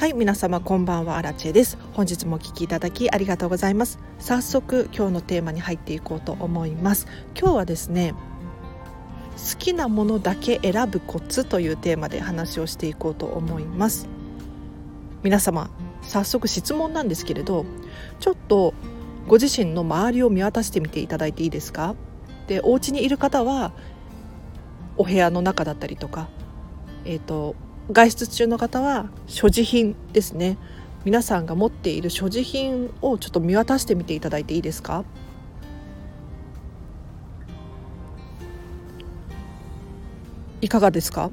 はい皆様こんばんは。アラチェです。本日もお聞きいただきありがとうございます。早速今日のテーマに入っていこうと思います。今日はですね好きなものだけ選ぶコツというテーマで話をしていこうと思います。皆様早速質問なんですけれどちょっとご自身の周りを見渡してみていただいていいですか？でお家にいる方はお部屋の中だったりとかえっ、ー、と外出中の方は所持品ですね。皆さんが持っている所持品をちょっと見渡してみていただいていいですか？いかがですか？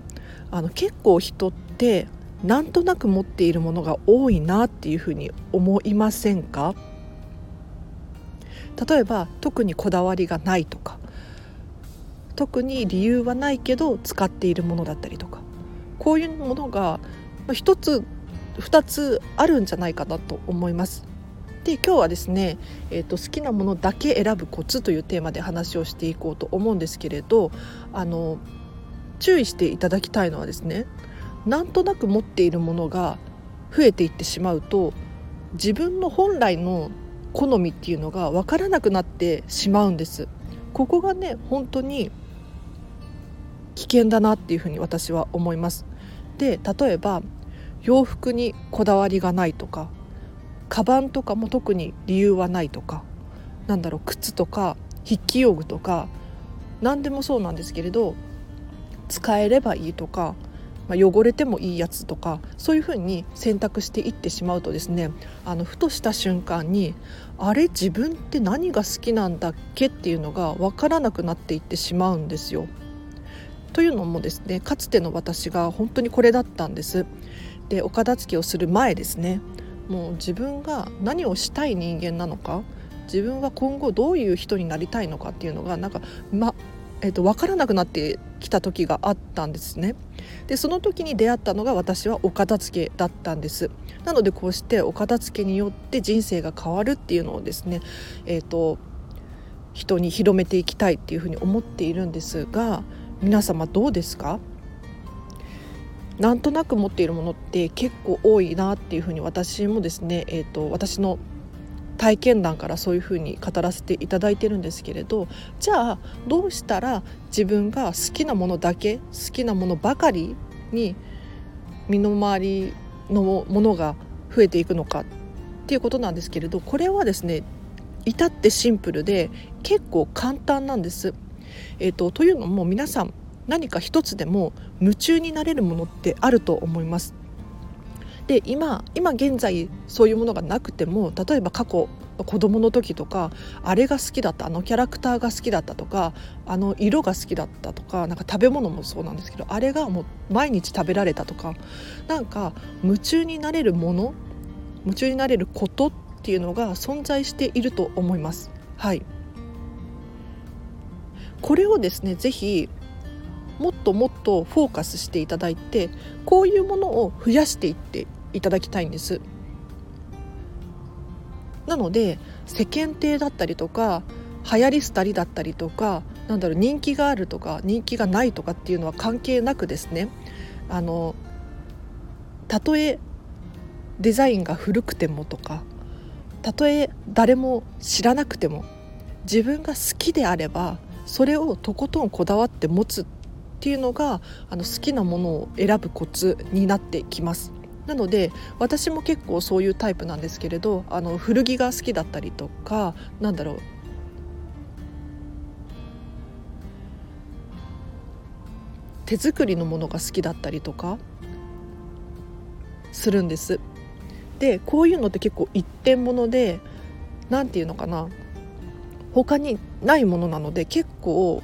あの結構人ってなんとなく持っているものが多いなっていうふうに思いませんか？例えば特にこだわりがないとか。特に理由はないけど使っているものだったりとか。こういうものが一つ二つあるんじゃないかなと思います。で今日はですね、えーと、好きなものだけ選ぶコツというテーマで話をしていこうと思うんですけれどあの注意していただきたいのはですねなんとなく持っているものが増えていってしまうと自分の本来の好みっていうのが分からなくなってしまうんです。ここがね本当に危険だなっていうふうに私は思います。で例えば洋服にこだわりがないとかカバンとかも特に理由はないとかなんだろう靴とか筆記用具とか何でもそうなんですけれど使えればいいとか、まあ、汚れてもいいやつとかそういうふうに選択していってしまうとですねあのふとした瞬間にあれ自分って何が好きなんだっけっていうのが分からなくなっていってしまうんですよ。というのもですねかつての私が本当にこれだったんです。でお片付けをする前ですね。もう自分が何をしたい人間なのか自分は今後どういう人になりたいのかっていうのがなんかまえーと、分からなくなってきた時があったんですね。でその時に出会ったのが私はお片付けだったんです。なのでこうしてお片付けによって人生が変わるっていうのをですねえっ、ー、と人に広めていきたいっていうふうに思っているんですが皆様どうですか？なんとなく持っているものって結構多いなっていうふうに私もですね、えーと、私の体験談からそういうふうに語らせていただいてるんですけれどじゃあどうしたら自分が好きなものだけ好きなものばかりに身の回りのものが増えていくのかっていうことなんですけれどこれはですね至ってシンプルで結構簡単なんです。えーと、というのも皆さん何か一つでも夢中になれるものってあると思います。で今今現在そういうものがなくても例えば過去子供の時とかあれが好きだったあのキャラクターが好きだったとかあの色が好きだったとかなんか食べ物もそうなんですけどあれがもう毎日食べられたとかなんか夢中になれるもの夢中になれることっていうのが存在していると思います。はいこれをですねぜひもっともっとフォーカスしていただいてこういうものを増やしていっていただきたいんです。なので世間体だったりとか流行り廃りだったりとかなんだろう人気があるとか人気がないとかっていうのは関係なくですねあのたとえデザインが古くてもとかたとえ誰も知らなくても自分が好きであればそれをとことんこだわって持つっていうのがあの好きなものを選ぶコツになってきます。なので私も結構そういうタイプなんですけれどあの古着が好きだったりとかなんだろう手作りのものが好きだったりとかするんです。でこういうのって結構一点物で何て言うのかな他にないものなので結構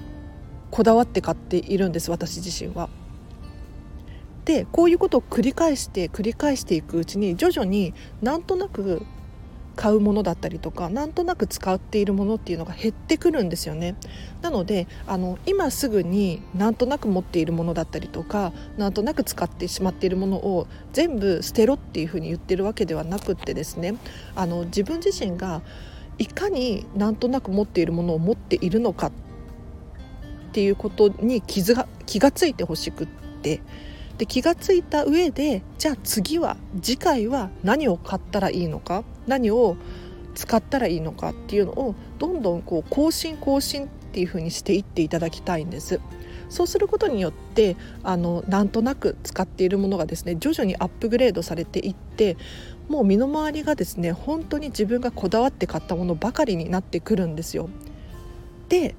こだわって買っているんです私自身は。でこういうことを繰り返して繰り返していくうちに徐々になんとなく買うものだったりとかなんとなく使っているものっていうのが減ってくるんですよねなのであの今すぐになんとなく持っているものだったりとかなんとなく使ってしまっているものを全部捨てろっていうふうに言ってるわけではなくってですねあの自分自身がいかになんとなく持っているものを持っているのかっていうことに気が気がついてほしくってで気がついた上でじゃあ次は次回は何を買ったらいいのか？何を使ったらいいのかっていうのをどんどんこう更新更新っていう風にしていっていただきたいんです。そうすることによってあのなんとなく使っているものがですね徐々にアップグレードされていってもう身の回りがですね本当に自分がこだわって買ったものばかりになってくるんですよ。で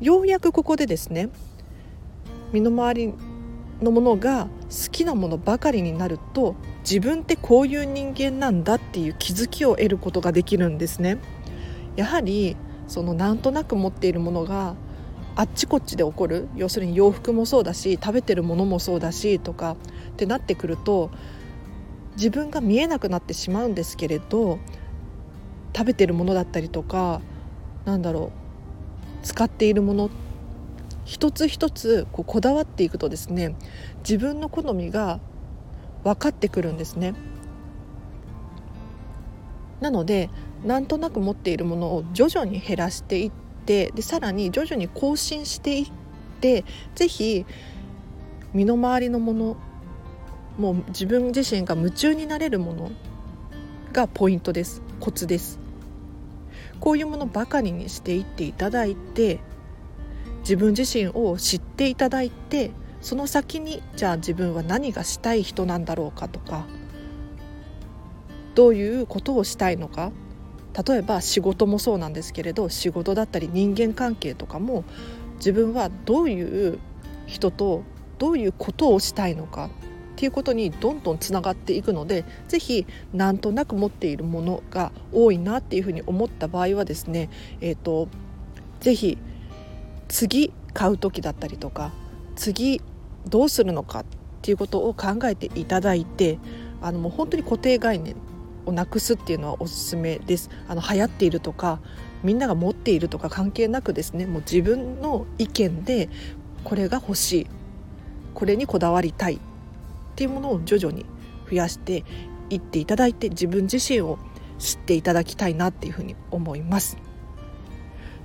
ようやくここでですね身の回りのものが好きなものばかりになると自分ってこういう人間なんだっていう気づきを得ることができるんですね。やはりそのなんとなく持っているものがあっちこっちで起こる要するに洋服もそうだし食べてるものもそうだしとかってなってくると自分が見えなくなってしまうんですけれど食べてるものだったりとかなんだろう使っているもの一つ一つこうこだわっていくとですね自分の好みが分かってくるんですね。なのでなんとなく持っているものを徐々に減らしていってでさらに徐々に更新していって是非身の回りのものもう自分自身が夢中になれるものがポイントです。コツです。こういうものばかりにしていっていただいて自分自身を知っていただいてその先にじゃあ自分は何がしたい人なんだろうかとかどういうことをしたいのか。例えば仕事もそうなんですけれど仕事だったり人間関係とかも自分はどういう人とどういうことをしたいのか。っていうことにどんどんつながっていくので是非なんとなく持っているものが多いなっていうふうに思った場合はですねえっ、ー、と是非次買う時だったりとか次どうするのかっていうことを考えていただいてあのもう本当に固定概念をなくすっていうのはおすすめです。あの流行っているとかみんなが持っているとか関係なくですねもう自分の意見でこれが欲しい。これにこだわりたい。っていうものを徐々に増やしていっていただいて自分自身を知っていただきたいなっていうふうに思います。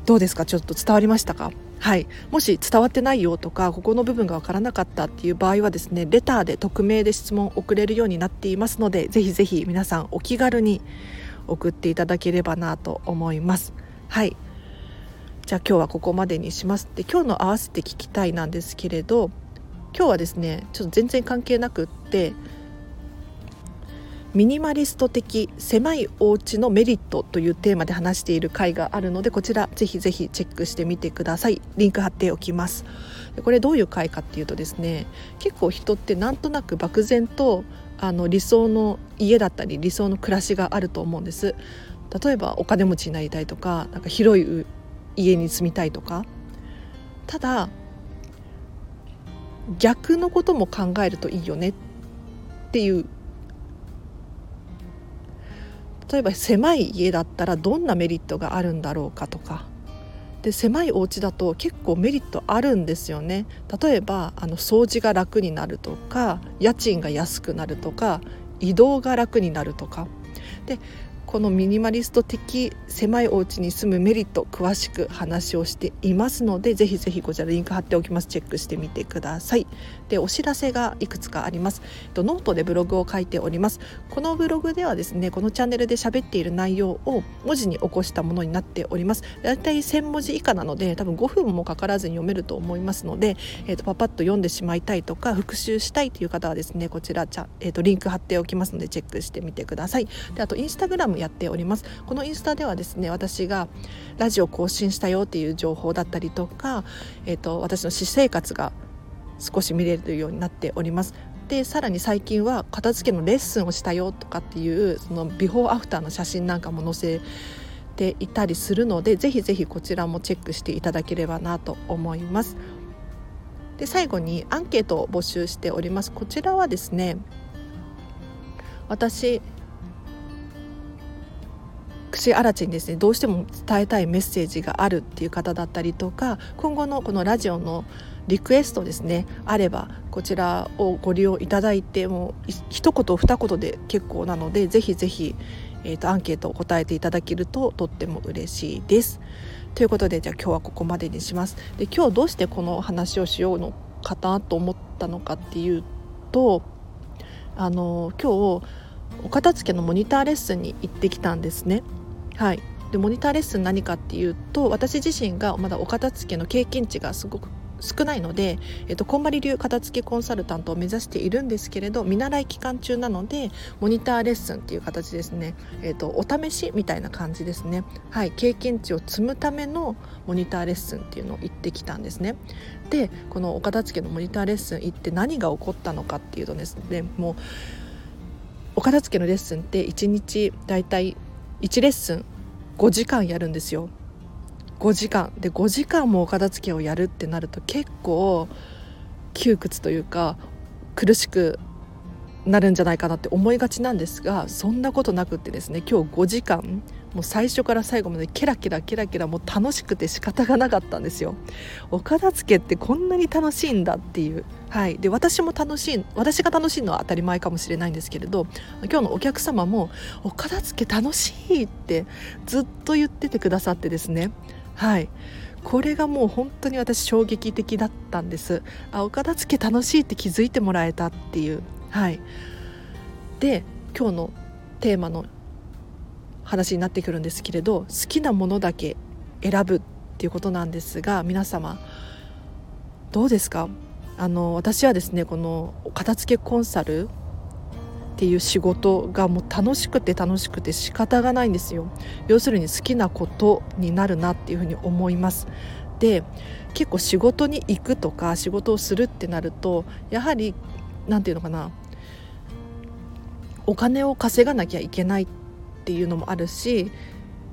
どうですか？ちょっと伝わりましたか？はい、もし伝わってないよとかここの部分が分からなかったっていう場合はですねレターで匿名で質問を送れるようになっていますのでぜひぜひ皆さんお気軽に送っていただければなと思います。はい。じゃあ今日はここまでにします。で今日の合わせて聞きたいなんですけれど今日はですねちょっと全然関係なくってミニマリスト的狭いお家のメリットというテーマで話している回があるのでこちらぜひぜひチェックしてみてください。リンク貼っておきます。これどういう回かっていうとですね結構人ってなんとなく漠然とあの理想の家だったり理想の暮らしがあると思うんです。例えばお金持ちになりたいとかなんか広い家に住みたいとか。ただ逆のことも考えるといいよねっていう。例えば狭い家だったらどんなメリットがあるんだろうかとか。で狭いお家だと結構メリットあるんですよね。例えばあの掃除が楽になるとか家賃が安くなるとか移動が楽になるとか。でこのミニマリスト的狭いお家に住むメリット詳しく話をしていますのでぜひぜひこちらリンク貼っておきます。チェックしてみてください。でお知らせがいくつかあります。ノートでブログを書いております。このブログではですねこのチャンネルで喋っている内容を文字に起こしたものになっております。だいたい1000文字以下なので多分5分もかからずに読めると思いますので、えーと、パパッと読んでしまいたいとか復習したいという方はですねこちらちゃ、えーと、リンク貼っておきますのでチェックしてみてください。であとインスタグラムやっております。このインスタではですね私がラジオ更新したよっていう情報だったりとか、えーと、私の私生活が少し見れるようになっております。でさらに最近は片付けのレッスンをしたよとかっていうそのビフォーアフターの写真なんかも載せていたりするのでぜひぜひこちらもチェックしていただければなと思います。で最後にアンケートを募集しております。こちらはですね私口あらちにですねどうしても伝えたいメッセージがあるっていう方だったりとか今後のこのラジオのリクエストですねあればこちらをご利用いただいても一言二言で結構なのでぜひぜひ、えーと、アンケートを答えていただけるととっても嬉しいです。ということでじゃあ今日はここまでにします。で今日どうしてこの話をしようのかなと思ったのかっていうとあの今日お片付けのモニターレッスンに行ってきたんですね。はい。でモニターレッスン何かっていうと私自身がまだお片付けの経験値がすごく少ないので、えっと、こんまり流片付けコンサルタントを目指しているんですけれど見習い期間中なのでモニターレッスンっていう形ですね、えっと、お試しみたいな感じですね、はい、経験値を積むためのモニターレッスンっていうのを行ってきたんですね。でこのお片付けのモニターレッスン行って何が起こったのかっていうとですねもうお片付けのレッスンって1日だいたい1レッスン5時間やるんですよ。5時間。で5時間もお片付けをやるってなると結構窮屈というか苦しくなるんじゃないかなって思いがちなんですがそんなことなくってですね今日5時間もう最初から最後までケラケラケラケラもう楽しくて仕方がなかったんですよ。お片付けってこんなに楽しいんだっていう。はい。で私も楽しい私が楽しいのは当たり前かもしれないんですけれど今日のお客様もお片付け楽しいってずっと言っててくださってですね。はい。これがもう本当に私衝撃的だったんです。あお片付け楽しいって気づいてもらえたっていう。はい。で今日のテーマの話になってくるんですけれど好きなものだけ選ぶっていうことなんですが皆様どうですか？あの私はですねこの片付けコンサルっていう仕事がもう楽しくて楽しくて仕方がないんですよ。要するに好きなことになるなっていうふうに思います。で結構仕事に行くとか仕事をするってなるとやはり何て言うのかなお金を稼がなきゃいけないっていうのもあるし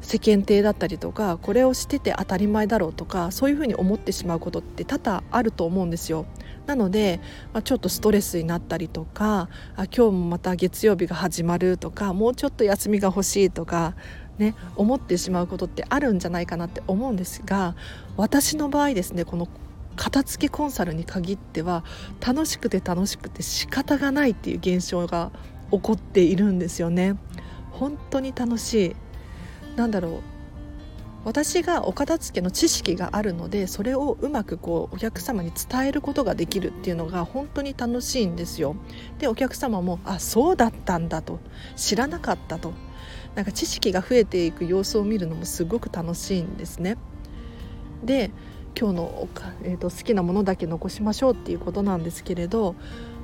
世間体だったりとかこれをしてて当たり前だろうとかそういうふうに思ってしまうことって多々あると思うんですよ。なので、まあ、ちょっとストレスになったりとかあ今日もまた月曜日が始まるとかもうちょっと休みが欲しいとか、ね、思ってしまうことってあるんじゃないかなって思うんですが私の場合ですねこの片付けコンサルに限っては楽しくて楽しくて仕方がないっていう現象が起こっているんですよね。本当に楽しいなんだろう私がお片付けの知識があるのでそれをうまくこうお客様に伝えることができるっていうのが本当に楽しいんですよ。でお客様もあそうだったんだと知らなかったとなんか知識が増えていく様子を見るのもすごく楽しいんですね。で今日の、えーと、好きなものだけ残しましょうっていうことなんですけれど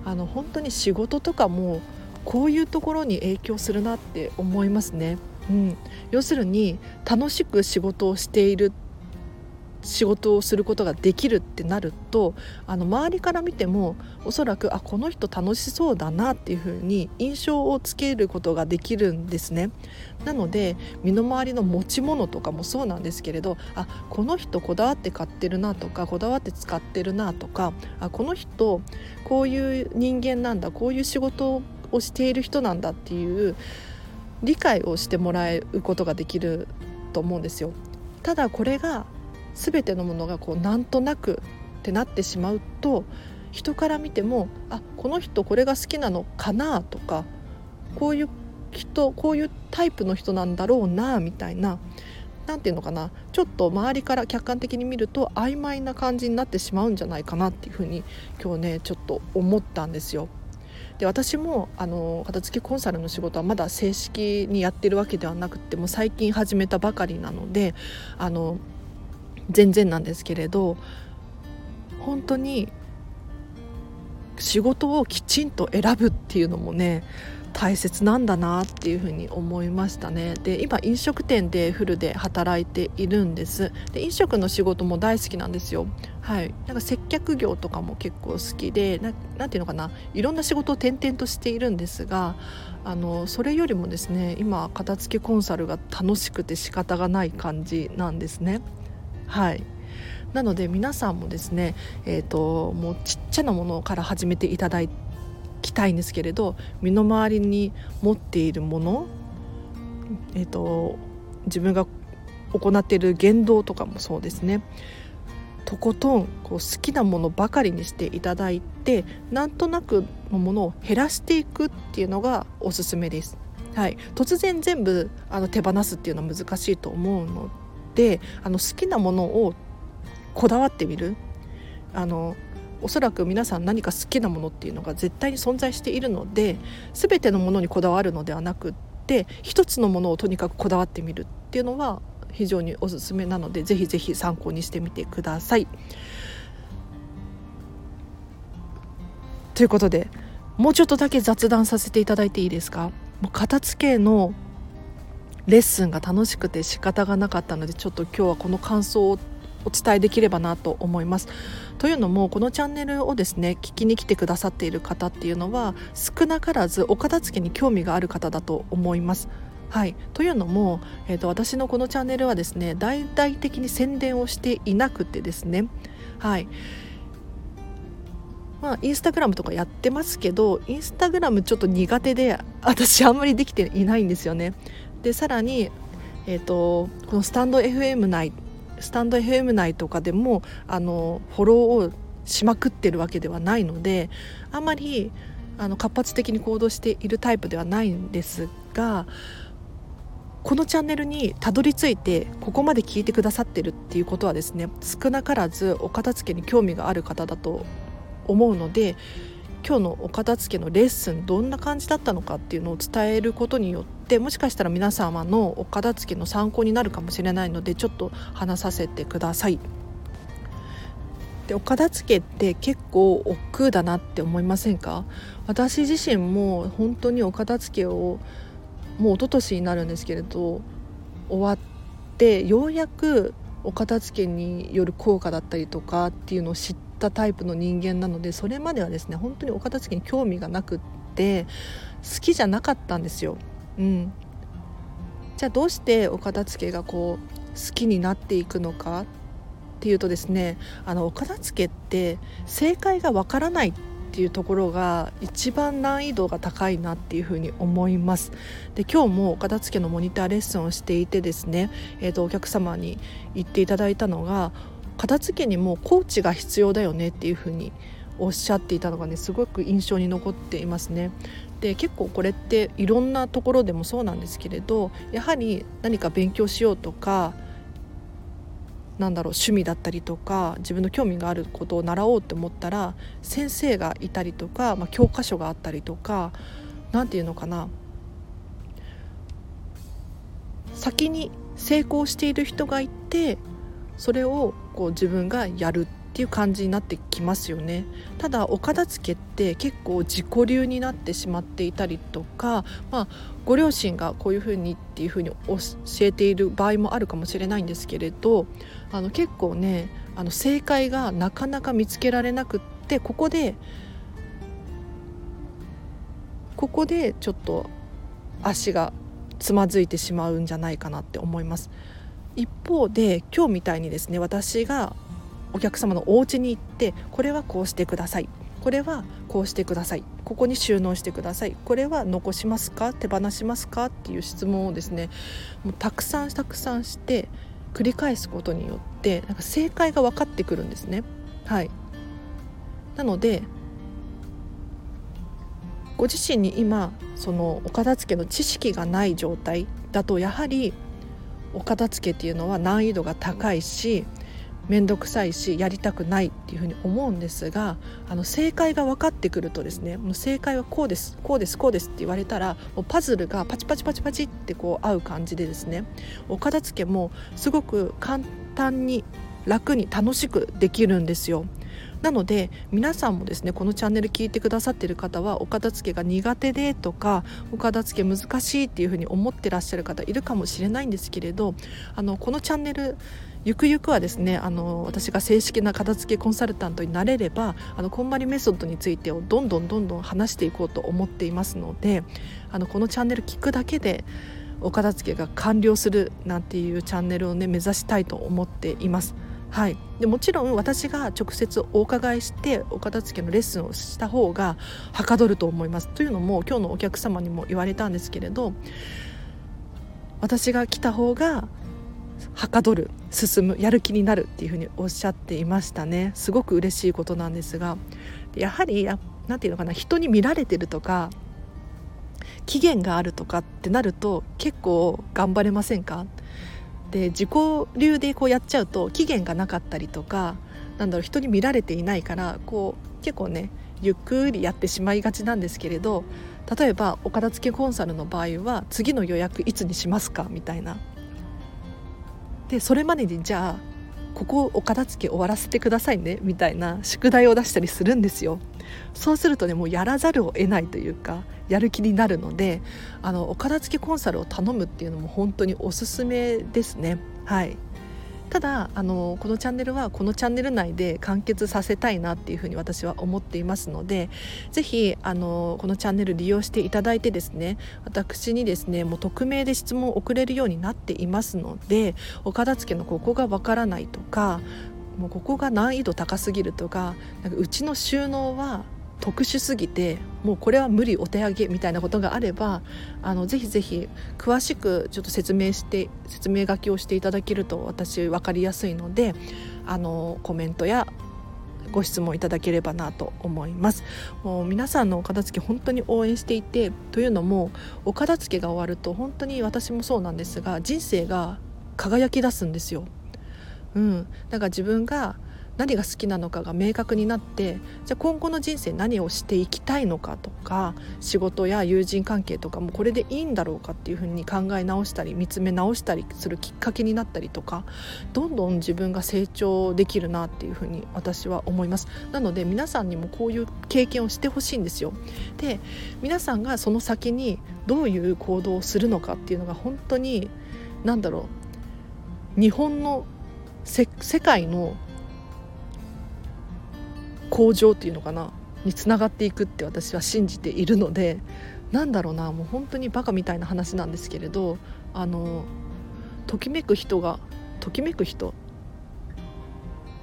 あの本当に仕事とかもこういうところに影響するなって思いますね。うん、要するに楽しく仕事をしている仕事をすることができるってなるとあの周りから見てもおそらくあこの人楽しそうだなっていうふうに印象をつけることができるんですね。なので身の回りの持ち物とかもそうなんですけれどあこの人こだわって買ってるなとかこだわって使ってるなとかあこの人こういう人間なんだこういう仕事をしている人なんだっていう理解をしてもらえることができると思うんですよ。ただこれが全てのものがこうなんとなくってなってしまうと人から見てもあこの人これが好きなのかなとかこういう人こういうタイプの人なんだろうなみたいな何て言うのかなちょっと周りから客観的に見ると曖昧な感じになってしまうんじゃないかなっていうふうに今日ねちょっと思ったんですよ。で私もあの片付けコンサルの仕事はまだ正式にやってるわけではなくても最近始めたばかりなのであの全然なんですけれど本当に仕事をきちんと選ぶっていうのもね大切なんだなっていうふうに思いましたね。で今飲食店でフルで働いているんです。で飲食の仕事も大好きなんですよ。はい。なんか接客業とかも結構好きで何ていうのかな。いろんな仕事を転々としているんですがあのそれよりもですね今片付けコンサルが楽しくて仕方がない感じなんですね。はい。なので皆さんもですねえっ、ー、ともうちっちゃなものから始めていただいてたいんですけれど身の回りに持っているもの、えーと、自分が行っている言動とかもそうですね。とことんこう好きなものばかりにしていただいてなんとなくのものを減らしていくっていうのがおすすめです。はい、突然全部あの手放すっていうのは難しいと思うのであの好きなものをこだわってみる。あのおそらく皆さん何か好きなものっていうのが絶対に存在しているので全てのものにこだわるのではなくって一つのものをとにかくこだわってみるっていうのは非常におすすめなのでぜひぜひ参考にしてみてください。ということでもうちょっとだけ雑談させていただいていいですか？もう片付けのレッスンが楽しくて仕方がなかったのでちょっと今日はこの感想お伝えできればなと思います。というのもこのチャンネルをですね聞きに来てくださっている方っていうのは少なからずお片付けに興味がある方だと思います。はい、というのも、えーと、私のこのチャンネルはですね大々的に宣伝をしていなくてですね、はいまあ、インスタグラムとかやってますけどインスタグラムちょっと苦手で私あんまりできていないんですよね。でさらに、えーと、このスタンド FM 内スタンド FM 内とかでもあのフォローをしまくってるわけではないのであまりあの活発的に行動しているタイプではないんですがこのチャンネルにたどり着いてここまで聞いてくださってるっていうことはですね少なからずお片付けに興味がある方だと思うので今日のお片付けのレッスンどんな感じだったのかっていうのを伝えることによってもしかしたら皆様のお片付けの参考になるかもしれないのでちょっと話させてください。でお片付けって結構億劫だなって思いませんか？私自身も本当にお片付けをもう一昨年になるんですけれど終わってようやくお片付けによる効果だったりとかっていうのを知ったタイプの人間なのでそれまではですね本当にお片付けに興味がなくって好きじゃなかったんですよ。うん、じゃあどうしてお片付けがこう好きになっていくのかっていうとですねあのお片付けって正解がわからないっていうところが一番難易度が高いなっていうふうに思いますで今日もお片付けのモニターレッスンをしていてですね、えー、とお客様に言っていただいたのが片付けにもコーチが必要だよねっていうふうにおっしゃっていたのがねすごく印象に残っていますね。で結構これっていろんなところでもそうなんですけれどやはり何か勉強しようとかなんだろう趣味だったりとか自分の興味があることを習おうと思ったら先生がいたりとか、まあ、教科書があったりとか何て言うのかな先に成功している人がいてそれをこう自分がやるっていう感じになってきますよねただお片付けって結構自己流になってしまっていたりとか、まあ、ご両親がこういうふうにっていうふうに教えている場合もあるかもしれないんですけれどあの結構ねあの正解がなかなか見つけられなくってここでここでちょっと足がつまずいてしまうんじゃないかなって思います。一方で今日みたいにですね私がお客様のお家に行ってこれはこうしてください。これはこうしてください。ここに収納してください。これは残しますか？手放しますか？っていう質問をですねもうたくさんたくさんして繰り返すことによってなんか正解が分かってくるんですね。はい。なのでご自身に今そのお片付けの知識がない状態だとやはりお片付けっていうのは難易度が高いし面倒くさいしやりたくないっていうふうに思うんですがあの正解が分かってくるとですねもう正解はこうですこうですこうですって言われたらもうパズルがパチパチパチパチってこう合う感じでですねお片付けもすごく簡単に楽に楽しくできるんですよ。なので皆さんもですねこのチャンネル聞いてくださっている方はお片付けが苦手でとかお片付け難しいっていうふうに思ってらっしゃる方いるかもしれないんですけれどあのこのチャンネルゆくゆくはですねあの私が正式な片付けコンサルタントになれればあのこんまりメソッドについてをどんどんどんどん話していこうと思っていますのであのこのチャンネル聞くだけでお片付けが完了するなんていうチャンネルをね目指したいと思っています。はい、でもちろん私が直接お伺いしてお片付けのレッスンをした方がはかどると思います。というのも今日のお客様にも言われたんですけれど私が来た方がはかどる進むやる気になるっていうふうにおっしゃっていましたね。すごく嬉しいことなんですがやはり何て言うのかな人に見られてるとか期限があるとかってなると結構頑張れませんか？で自己流でこうやっちゃうと期限がなかったりとかなんだろう人に見られていないからこう結構ねゆっくりやってしまいがちなんですけれど例えばお片付けコンサルの場合は次の予約いつにしますか？みたいな。でそれまでにじゃあここお片付け終わらせてくださいね？みたいな宿題を出したりするんですよ。そうするとねもうやらざるを得ないというかやる気になるのであのお片付けコンサルを頼むっていうのも本当におすすめですね。はいただあのこのチャンネルはこのチャンネル内で完結させたいなっていうふうに私は思っていますのでぜひあのこのチャンネル利用していただいてですね私にですねもう匿名で質問を送れるようになっていますのでお片付けのここがわからないとかもうここが難易度高すぎるとかなんかうちの収納は特殊すぎてもうこれは無理お手上げみたいなことがあればあのぜひぜひ詳しくちょっと説明して説明書きをしていただけると私分かりやすいのであのコメントやご質問いただければなと思いますもう皆さんのお片付け本当に応援していてというのもお片付けが終わると本当に私もそうなんですが人生が輝き出すんですよ。うん、だから自分が何が好きなのかが明確になってじゃあ今後の人生何をしていきたいのかとか仕事や友人関係とかもこれでいいんだろうかっていうふうに考え直したり見つめ直したりするきっかけになったりとかどんどん自分が成長できるなっていうふうに私は思います。なので皆さんにもこういう経験をしてほしいんですよ。で皆さんがその先にどういう行動をするのかっていうのが本当に何だろう日本の世界の向上っていうのかな？につながっていくって私は信じているのでなんだろうなもう本当にバカみたいな話なんですけれどあのときめく人がときめく人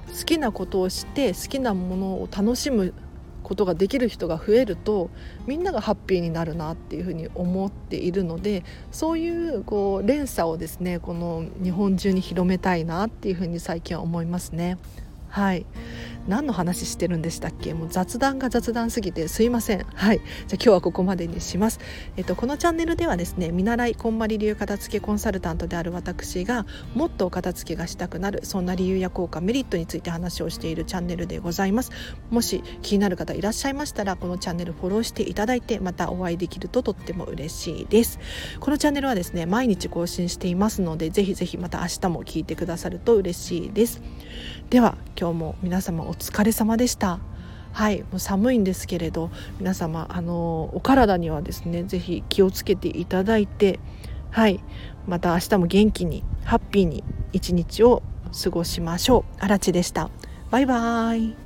好きなことをして好きなものを楽しむことができる人が増えるとみんながハッピーになるなっていうふうに思っているのでそういうこう連鎖をですねこの日本中に広めたいなっていうふうに最近は思いますね。はい。何の話してるんでしたっけ？もう雑談が雑談すぎてすいません。はい。じゃあ今日はここまでにします。えっとこのチャンネルではですね見習いこんまり流片付けコンサルタントである私がもっと片付けがしたくなるそんな理由や効果メリットについて話をしているチャンネルでございます。もし気になる方いらっしゃいましたらこのチャンネルフォローしていただいてまたお会いできるととっても嬉しいです。このチャンネルはですね毎日更新していますのでぜひぜひまた明日も聞いてくださると嬉しいです。では今日も皆様お疲れ様でした。はいもう寒いんですけれど皆様あのお体にはですね是非気をつけていただいてはいまた明日も元気にハッピーに一日を過ごしましょう。あらちでした。バイバーイ。